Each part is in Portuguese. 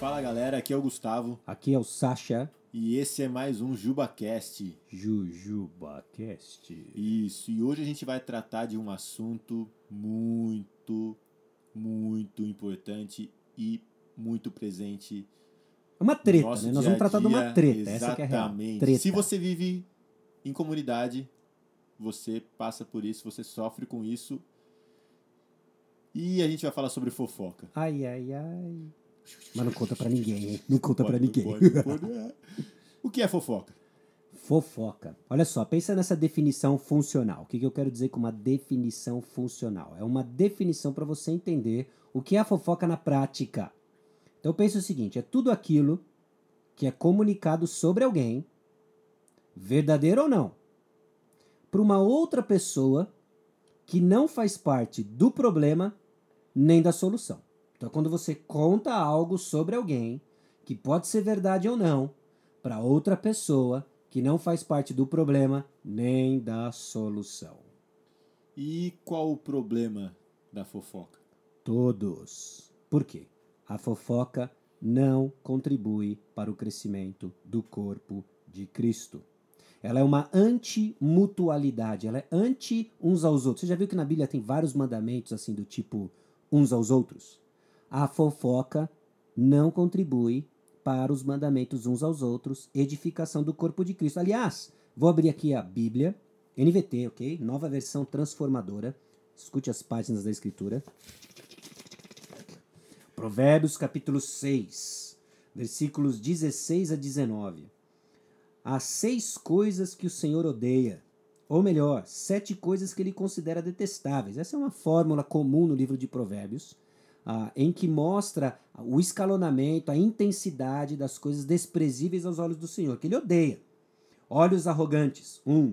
Fala galera, aqui é o Gustavo Aqui é o Sasha e esse é mais um JubaCast. JujubaCast. Isso, e hoje a gente vai tratar de um assunto muito, muito importante e muito presente. É uma treta, no né? Nós vamos tratar de uma treta, essa que é a real. Exatamente. Treta. Se você vive em comunidade, você passa por isso, você sofre com isso. E a gente vai falar sobre fofoca. Ai, ai, ai. Mas não conta pra ninguém, hein? Não conta pra Pode, ninguém. pode, pode, é. O que é fofoca? Fofoca. Olha só, pensa nessa definição funcional. O que que eu quero dizer com uma definição funcional? É uma definição para você entender o que é a fofoca na prática. Então pensa o seguinte: é tudo aquilo que é comunicado sobre alguém, verdadeiro ou não, para uma outra pessoa que não faz parte do problema nem da solução. Então, quando você conta algo sobre alguém, que pode ser verdade ou não, para outra pessoa que não faz parte do problema nem da solução. E qual o problema da fofoca? Todos. Por quê? A fofoca não contribui para o crescimento do corpo de Cristo. Ela é uma anti-mutualidade, ela é anti uns aos outros. Você já viu que na Bíblia tem vários mandamentos assim do tipo uns aos outros? A fofoca não contribui para os mandamentos uns aos outros, edificação do corpo de Cristo. Aliás, vou abrir aqui a Bíblia, NVT, ok? Nova versão transformadora. Escute as páginas da Escritura. Provérbios capítulo 6, versículos 16 a 19. Há seis coisas que o Senhor odeia, ou melhor, sete coisas que ele considera detestáveis. Essa é uma fórmula comum no livro de Provérbios, ah, em que mostra o escalonamento, a intensidade das coisas desprezíveis aos olhos do Senhor, que ele odeia. Olhos arrogantes, um.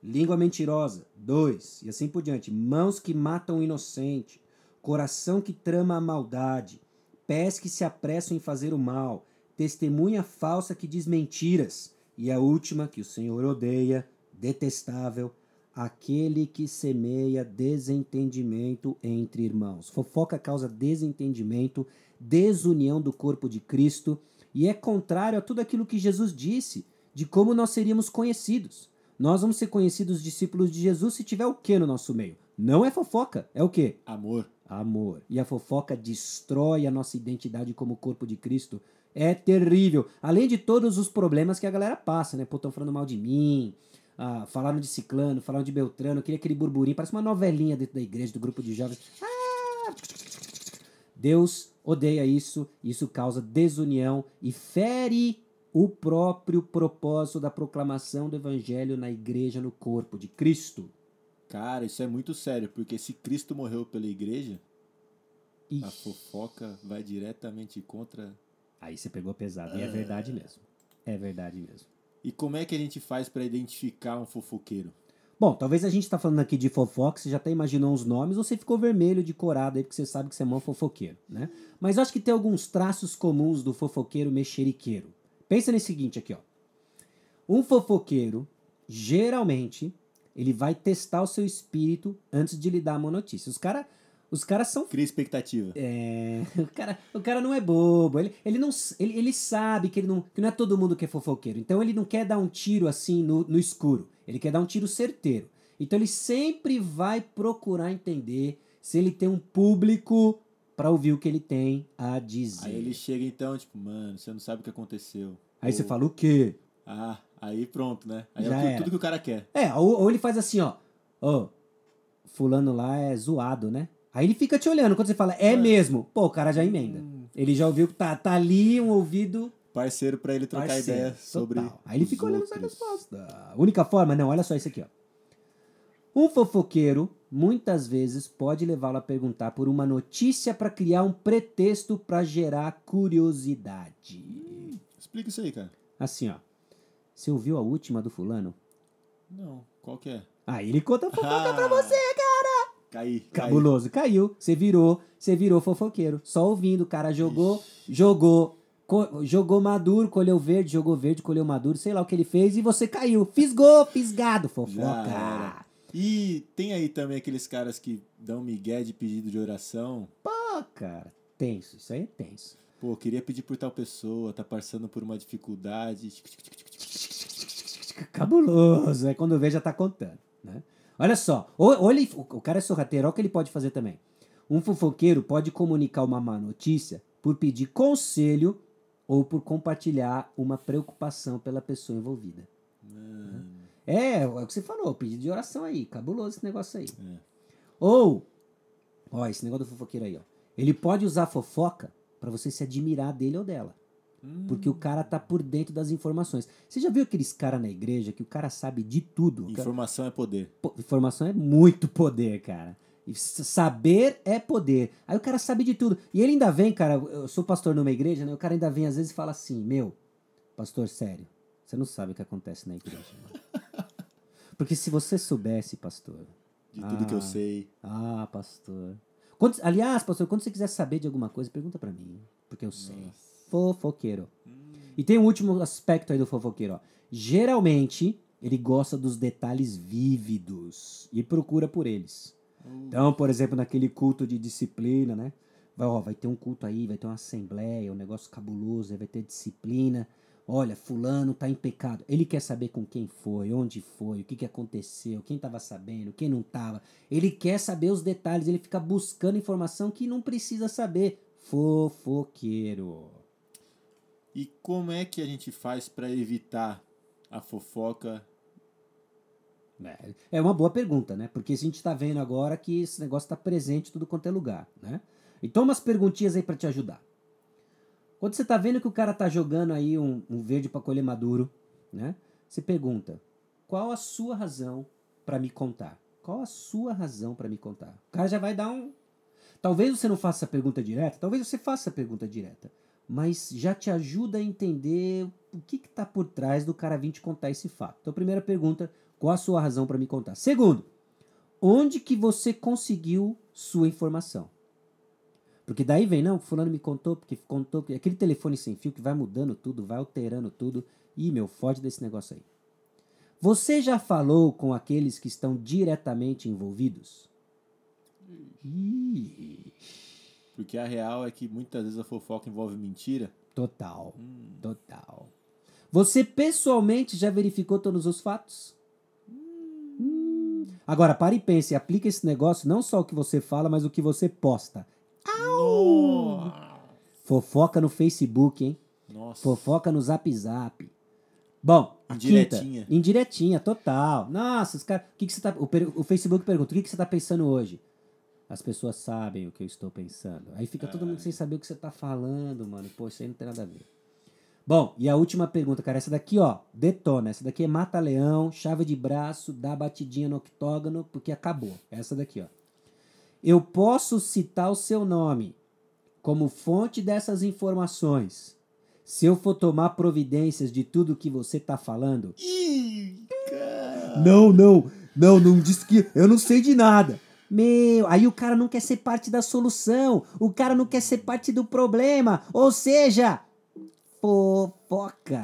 Língua mentirosa, dois. E assim por diante. Mãos que matam o inocente, coração que trama a maldade, pés que se apressam em fazer o mal, testemunha falsa que diz mentiras, e a última que o Senhor odeia, detestável, aquele que semeia desentendimento entre irmãos. Fofoca causa desentendimento, desunião do corpo de Cristo e é contrário a tudo aquilo que Jesus disse de como nós seríamos conhecidos. Nós vamos ser conhecidos discípulos de Jesus se tiver o que no nosso meio? Não é fofoca, é o que? Amor. Amor. E a fofoca destrói a nossa identidade como corpo de Cristo. É terrível. Além de todos os problemas que a galera passa, né? Pô, estão falando mal de mim, ah, falaram de ciclano, falaram de Beltrano, queria aquele burburinho, parece uma novelinha dentro da igreja, do grupo de jovens. Ah! Deus odeia isso, isso causa desunião e fere o próprio propósito da proclamação do evangelho na igreja, no corpo de Cristo. Cara, isso é muito sério, porque se Cristo morreu pela igreja, a Ixi, fofoca vai diretamente contra. aí você pegou pesado, e é verdade mesmo. É verdade mesmo. E como é que a gente faz pra identificar um fofoqueiro? Bom, talvez a gente tá falando aqui de fofoca, você já até imaginou uns nomes, ou você ficou vermelho de corado aí, porque você sabe que você é mó fofoqueiro, né? Mas acho que tem alguns traços comuns do fofoqueiro mexeriqueiro. Pensa nesse seguinte aqui, ó. Um fofoqueiro, geralmente, ele vai testar o seu espírito antes de lhe dar uma notícia. Os caras os caras são Cria expectativa. é, o, cara, o cara não é bobo. Ele, ele, não, ele, ele sabe que, ele não, que não é todo mundo que é fofoqueiro. Então ele não quer dar um tiro assim no, no escuro. Ele quer dar um tiro certeiro. Então ele sempre vai procurar entender se ele tem um público para ouvir o que ele tem a dizer. Aí ele chega então, tipo, mano, você não sabe o que aconteceu. Aí você Ou, fala o quê? Ah, aí pronto, né? Aí Já é o que- era. tudo que o cara quer. É, ou, ou ele faz assim, ó. Ô, fulano lá é zoado, né? Aí ele fica te olhando. Quando você fala, é Mano. mesmo, pô, o cara já emenda. Ele já ouviu que tá, tá ali um ouvido Parceiro pra ele trocar Parceiro, ideia sobre. total. Aí ele fica olhando essa outros. resposta. A única forma, não, olha só isso aqui, ó. Um fofoqueiro muitas vezes pode levá-lo a perguntar por uma notícia para criar um pretexto para gerar curiosidade. Explica isso aí, cara. Assim, ó. Você ouviu a última do fulano? Não, qual que é? Aí ele conta a fofoca Ah, pra você, Caí. caí. Cabuloso. Caiu. Você virou, você virou fofoqueiro. Só ouvindo, o cara jogou, jogou, co- jogou maduro, colheu verde, jogou verde, colheu maduro, sei lá o que ele fez e você caiu. Fisgou, fisgado, fofoca. E tem aí também aqueles caras que dão migué de pedido de oração. Pô, cara, tenso, isso aí é tenso. Pô, queria pedir por tal pessoa, tá passando por uma dificuldade. Cabuloso. É quando vê, já tá contando. Né? Olha só. Ou, ou ele, o cara é sorrateiro, olha o que ele pode fazer também. Um fofoqueiro pode comunicar uma má notícia por pedir conselho ou por compartilhar uma preocupação pela pessoa envolvida. Mano. É, é o que você falou, pedido de oração aí. Cabuloso esse negócio aí. É. Ou, ó, esse negócio do fofoqueiro aí, ó. Ele pode usar fofoca pra você se admirar dele ou dela. Porque o cara tá por dentro das informações. Você já viu aqueles caras na igreja que o cara sabe de tudo? O cara- Informação é poder. Pô, informação é muito poder, cara. E saber é poder. Aí o cara sabe de tudo. E ele ainda vem, cara. Eu sou pastor numa igreja, né? O cara ainda vem às vezes e fala assim: Meu, pastor, sério, você não sabe o que acontece na igreja. mano." Porque se você soubesse, pastor. De tudo que eu Ah. sei. Ah, pastor. Quando- aliás, pastor, quando você quiser saber de alguma coisa, pergunta pra mim. Porque eu sei. Fofoqueiro. E tem um último aspecto aí do fofoqueiro, ó. Geralmente, ele gosta dos detalhes vívidos e procura por eles. Então, por exemplo, naquele culto de disciplina, né? Vai, ó, vai ter um culto aí, vai ter uma assembleia, um negócio cabuloso, aí vai ter disciplina. Olha, fulano tá em pecado. Ele quer saber com quem foi, onde foi, o que, que aconteceu, quem tava sabendo, quem não tava. Ele quer saber os detalhes, ele fica buscando informação que não precisa saber. Fofoqueiro. E como é que a gente faz pra evitar a fofoca? É, É uma boa pergunta, né? Porque a gente tá vendo agora que esse negócio tá presente em tudo quanto é lugar, né? Então umas perguntinhas aí pra te ajudar. Quando você tá vendo que o cara tá jogando aí um, um verde pra colher maduro, né? Você pergunta: qual a sua razão pra me contar? Qual a sua razão pra me contar? O cara já vai dar um. Talvez você não faça a pergunta direta, talvez você faça a pergunta direta, mas já te ajuda a entender o que que tá por trás do cara vir te contar esse fato. Então, primeira pergunta: qual a sua razão pra me contar? Segundo, onde que você conseguiu sua informação? Porque daí vem, não, fulano me contou, porque contou, aquele telefone sem fio que vai mudando tudo, vai alterando tudo. Ih, meu, foge desse negócio aí. Você já falou com aqueles que estão diretamente envolvidos? Ih, Porque a real é que muitas vezes a fofoca envolve mentira. total, total. Você pessoalmente já verificou todos os fatos? Hum. Agora, para e pense, e aplica esse negócio não só o que você fala, mas o que você posta. Nossa! Fofoca no Facebook, hein? Nossa. Fofoca no Zap Zap. Bom, a Indiretinha. quinta. Indiretinha, total. Nossa, os caras. O, que, que você tá. O, o Facebook pergunta: o que, que você tá pensando hoje? As pessoas sabem o que eu estou pensando. Aí fica todo mundo sem saber o que você tá falando, mano. Pô, isso aí não tem nada a ver. Bom, e a última pergunta, cara. Essa daqui, ó, detona. Essa daqui é mata-leão, chave de braço, dá batidinha no octógono, porque acabou. Essa daqui, ó. Eu posso citar o seu nome como fonte dessas informações se eu for tomar providências de tudo que você tá falando? Ih, cara. Não, não, não, não diz que eu não sei de nada. Meu, aí o cara não quer ser parte da solução, o cara não quer ser parte do problema, ou seja, fofoca.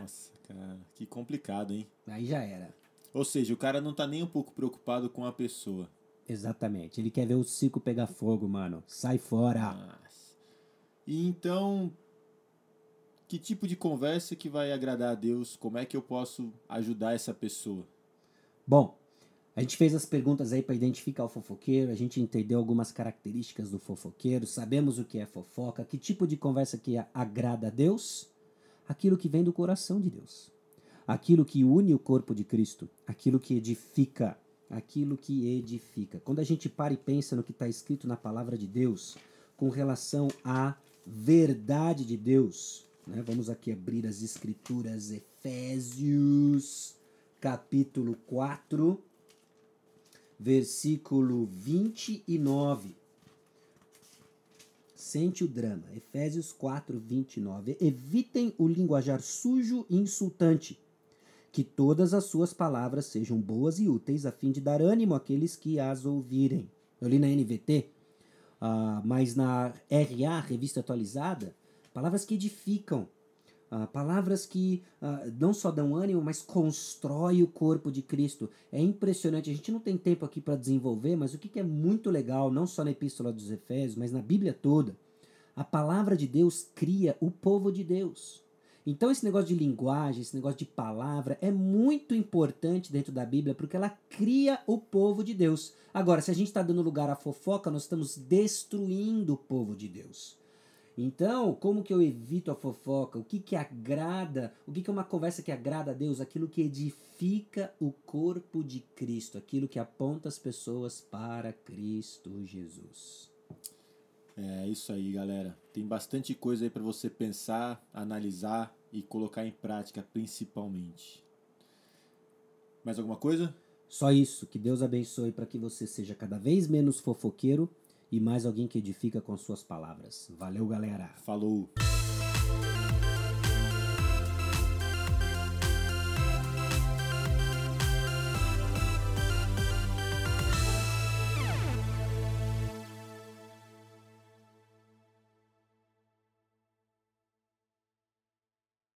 Nossa, cara. Que complicado, hein? Aí já era. Ou seja, o cara não tá nem um pouco preocupado com a pessoa. Exatamente, ele quer ver o circo pegar fogo, mano. Sai fora. Nossa. E então, que tipo de conversa que vai agradar a Deus? Como é que eu posso ajudar essa pessoa? Bom, a gente fez as perguntas aí para identificar o fofoqueiro, a gente entendeu algumas características do fofoqueiro, sabemos o que é fofoca, que tipo de conversa que agrada a Deus, aquilo que vem do coração de Deus, aquilo que une o corpo de Cristo, aquilo que edifica, aquilo que edifica. Quando a gente para e pensa no que está escrito na palavra de Deus com relação à verdade de Deus, né? vamos aqui abrir as escrituras, Efésios capítulo 4, versículo 29. Sente o drama. Efésios 4, 29. Evitem o linguajar sujo e insultante. Que todas as suas palavras sejam boas e úteis, a fim de dar ânimo àqueles que as ouvirem. Eu li na NVT, ah, mas na RA, Revista Atualizada, palavras que edificam, ah, palavras que ah, não só dão ânimo, mas constrói o corpo de Cristo. É impressionante. A gente não tem tempo aqui para desenvolver, mas o que, que é muito legal, não só na Epístola dos Efésios, mas na Bíblia toda, A palavra de Deus cria o povo de Deus. Então, esse negócio de linguagem, esse negócio de palavra é muito importante dentro da Bíblia porque ela cria o povo de Deus. Agora, se a gente está dando lugar à fofoca, nós estamos destruindo o povo de Deus. Então, como que eu evito a fofoca? O que que agrada? O que que é uma conversa que agrada a Deus? Aquilo que edifica o corpo de Cristo, aquilo que aponta as pessoas para Cristo Jesus. É isso aí, galera. Tem bastante coisa aí para você pensar, analisar e colocar em prática, principalmente. Mais alguma coisa? Só isso. Que Deus abençoe para que você seja cada vez menos fofoqueiro e mais alguém que edifica com suas palavras. Valeu, galera. Falou.